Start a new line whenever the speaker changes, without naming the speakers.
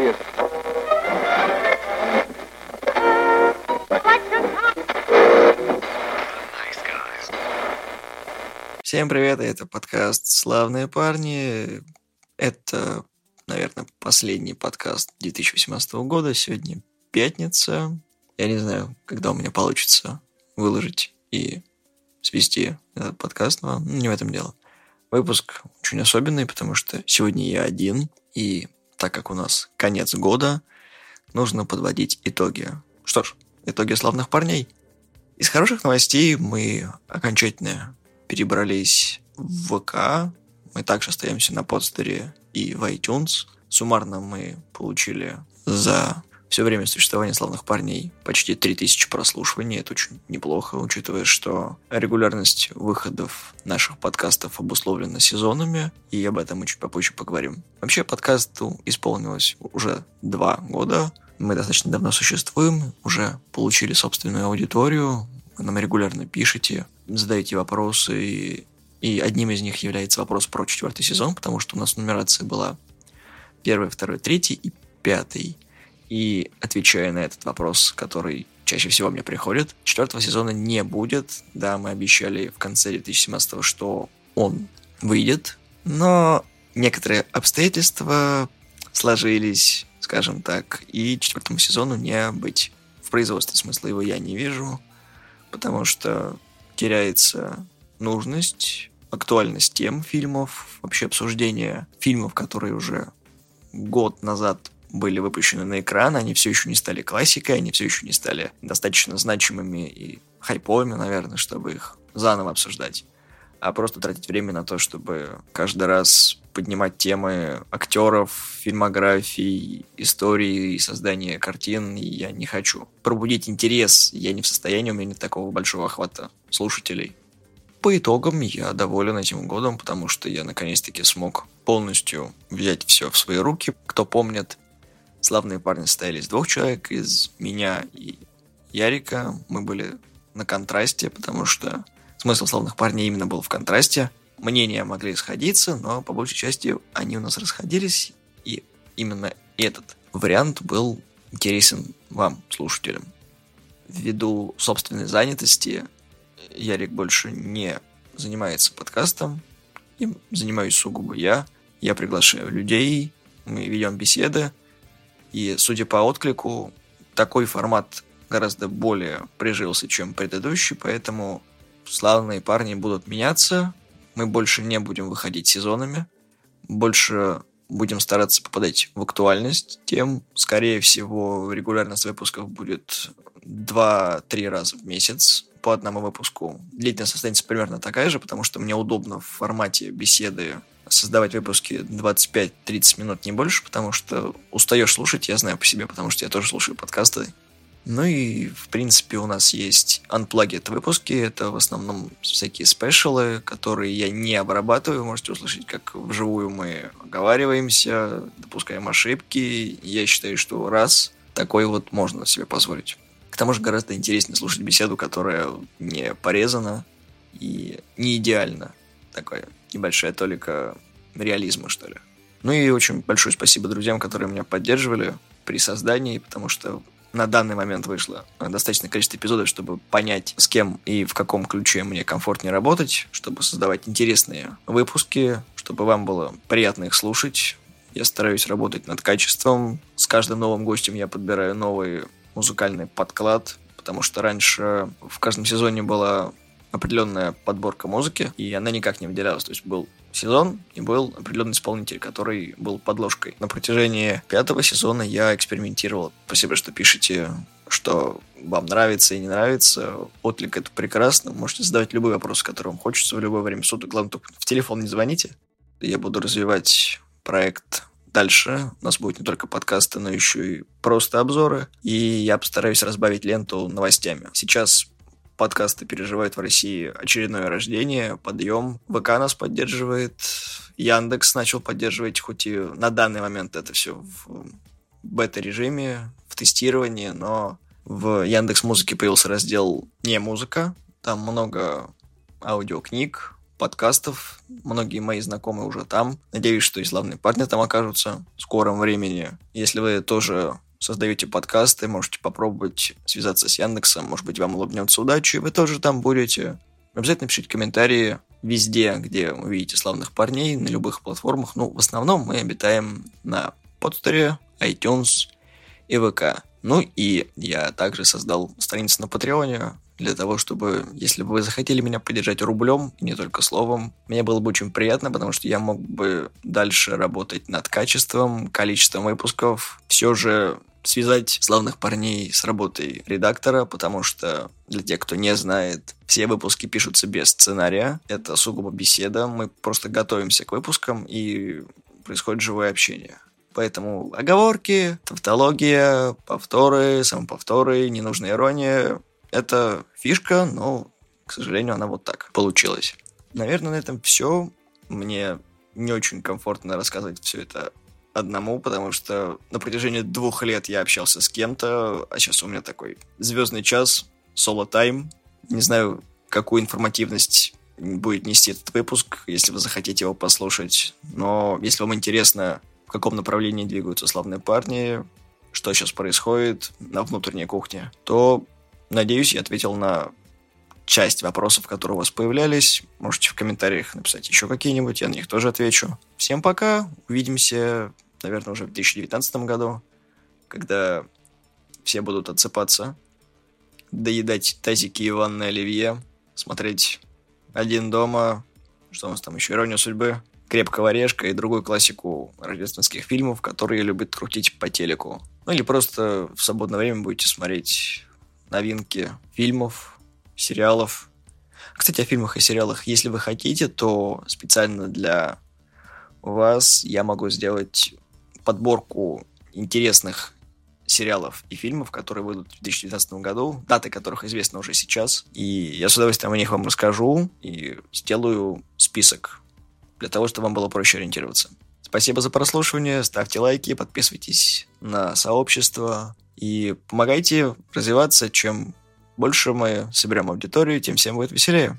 serious.
Всем привет, это подкаст «Славные парни». Это, наверное, последний подкаст 2018 года. Сегодня пятница. Я не знаю, когда у меня получится выложить и свести этот подкаст, но не в этом дело. Выпуск очень особенный, потому что сегодня я один, и так как у нас конец года, нужно подводить итоги. Что ж, итоги славных парней. Из хороших новостей мы окончательно перебрались в ВК. Мы также остаемся на подстере и в iTunes. Суммарно мы получили за все время существования славных парней почти 3000 прослушиваний. Это очень неплохо, учитывая, что регулярность выходов наших подкастов обусловлена сезонами, и об этом мы чуть попозже поговорим. Вообще, подкасту исполнилось уже два года. Мы достаточно давно существуем, уже получили собственную аудиторию, вы нам регулярно пишете, задаете вопросы, и, и одним из них является вопрос про четвертый сезон, потому что у нас нумерация была первый, второй, третий и пятый. И отвечая на этот вопрос, который чаще всего мне приходит, четвертого сезона не будет. Да, мы обещали в конце 2017 что он выйдет, но некоторые обстоятельства сложились, скажем так, и четвертому сезону не быть. В производстве смысла его я не вижу потому что теряется нужность, актуальность тем фильмов, вообще обсуждение фильмов, которые уже год назад были выпущены на экран, они все еще не стали классикой, они все еще не стали достаточно значимыми и хайповыми, наверное, чтобы их заново обсуждать а просто тратить время на то, чтобы каждый раз поднимать темы актеров, фильмографий, истории и создания картин я не хочу. Пробудить интерес я не в состоянии, у меня нет такого большого охвата слушателей. По итогам я доволен этим годом, потому что я наконец-таки смог полностью взять все в свои руки. Кто помнит, славные парни состояли из двух человек, из меня и Ярика. Мы были на контрасте, потому что Смысл славных парней именно был в контрасте. Мнения могли сходиться, но по большей части они у нас расходились, и именно этот вариант был интересен вам, слушателям. Ввиду собственной занятости Ярик больше не занимается подкастом, им занимаюсь сугубо я. Я приглашаю людей, мы ведем беседы, и, судя по отклику, такой формат гораздо более прижился, чем предыдущий, поэтому славные парни будут меняться, мы больше не будем выходить сезонами, больше будем стараться попадать в актуальность тем. Скорее всего, регулярность выпусков будет 2-3 раза в месяц по одному выпуску. Длительность останется примерно такая же, потому что мне удобно в формате беседы создавать выпуски 25-30 минут, не больше, потому что устаешь слушать, я знаю по себе, потому что я тоже слушаю подкасты. Ну и, в принципе, у нас есть unplugged выпуски. Это в основном всякие спешалы, которые я не обрабатываю. Можете услышать, как вживую мы оговариваемся, допускаем ошибки. Я считаю, что раз такой вот можно себе позволить. К тому же гораздо интереснее слушать беседу, которая не порезана и не идеально. Такая небольшая толика реализма, что ли. Ну и очень большое спасибо друзьям, которые меня поддерживали при создании, потому что на данный момент вышло достаточное количество эпизодов, чтобы понять, с кем и в каком ключе мне комфортнее работать, чтобы создавать интересные выпуски, чтобы вам было приятно их слушать. Я стараюсь работать над качеством. С каждым новым гостем я подбираю новый музыкальный подклад, потому что раньше в каждом сезоне была определенная подборка музыки, и она никак не выделялась. То есть был сезон и был определенный исполнитель, который был подложкой. На протяжении пятого сезона я экспериментировал. Спасибо, что пишете, что вам нравится и не нравится. Отлик это прекрасно. Можете задавать любые вопросы, которые вам хочется в любое время суток. Главное, только в телефон не звоните. Я буду развивать проект дальше. У нас будет не только подкасты, но еще и просто обзоры. И я постараюсь разбавить ленту новостями. Сейчас подкасты переживают в России очередное рождение, подъем. ВК нас поддерживает, Яндекс начал поддерживать, хоть и на данный момент это все в бета-режиме, в тестировании, но в Яндекс Музыке появился раздел «Не музыка». Там много аудиокниг, подкастов. Многие мои знакомые уже там. Надеюсь, что и славные парни там окажутся в скором времени. Если вы тоже создаете подкасты, можете попробовать связаться с Яндексом, может быть, вам улыбнется удачи, и вы тоже там будете. Обязательно пишите комментарии везде, где вы видите славных парней, на любых платформах. Ну, в основном мы обитаем на подстере, iTunes и ВК. Ну и я также создал страницу на Патреоне для того, чтобы, если бы вы захотели меня поддержать рублем, не только словом, мне было бы очень приятно, потому что я мог бы дальше работать над качеством, количеством выпусков. Все же связать славных парней с работой редактора, потому что для тех, кто не знает, все выпуски пишутся без сценария. Это сугубо беседа. Мы просто готовимся к выпускам и происходит живое общение. Поэтому оговорки, тавтология, повторы, самоповторы, ненужная ирония – это фишка, но, к сожалению, она вот так получилась. Наверное, на этом все. Мне не очень комфортно рассказывать все это одному, потому что на протяжении двух лет я общался с кем-то, а сейчас у меня такой звездный час, соло-тайм. Не знаю, какую информативность будет нести этот выпуск, если вы захотите его послушать. Но если вам интересно, в каком направлении двигаются славные парни, что сейчас происходит на внутренней кухне, то, надеюсь, я ответил на часть вопросов, которые у вас появлялись. Можете в комментариях написать еще какие-нибудь, я на них тоже отвечу. Всем пока, увидимся, наверное, уже в 2019 году, когда все будут отсыпаться, доедать тазики и ванны оливье, смотреть «Один дома», что у нас там еще, «Иронию судьбы», «Крепкого орешка» и другую классику рождественских фильмов, которые любят крутить по телеку. Ну или просто в свободное время будете смотреть новинки фильмов, сериалов. Кстати, о фильмах и сериалах. Если вы хотите, то специально для вас я могу сделать подборку интересных сериалов и фильмов, которые выйдут в 2019 году, даты которых известны уже сейчас. И я с удовольствием о них вам расскажу и сделаю список для того, чтобы вам было проще ориентироваться. Спасибо за прослушивание, ставьте лайки, подписывайтесь на сообщество и помогайте развиваться. Чем больше мы соберем аудиторию, тем всем будет веселее.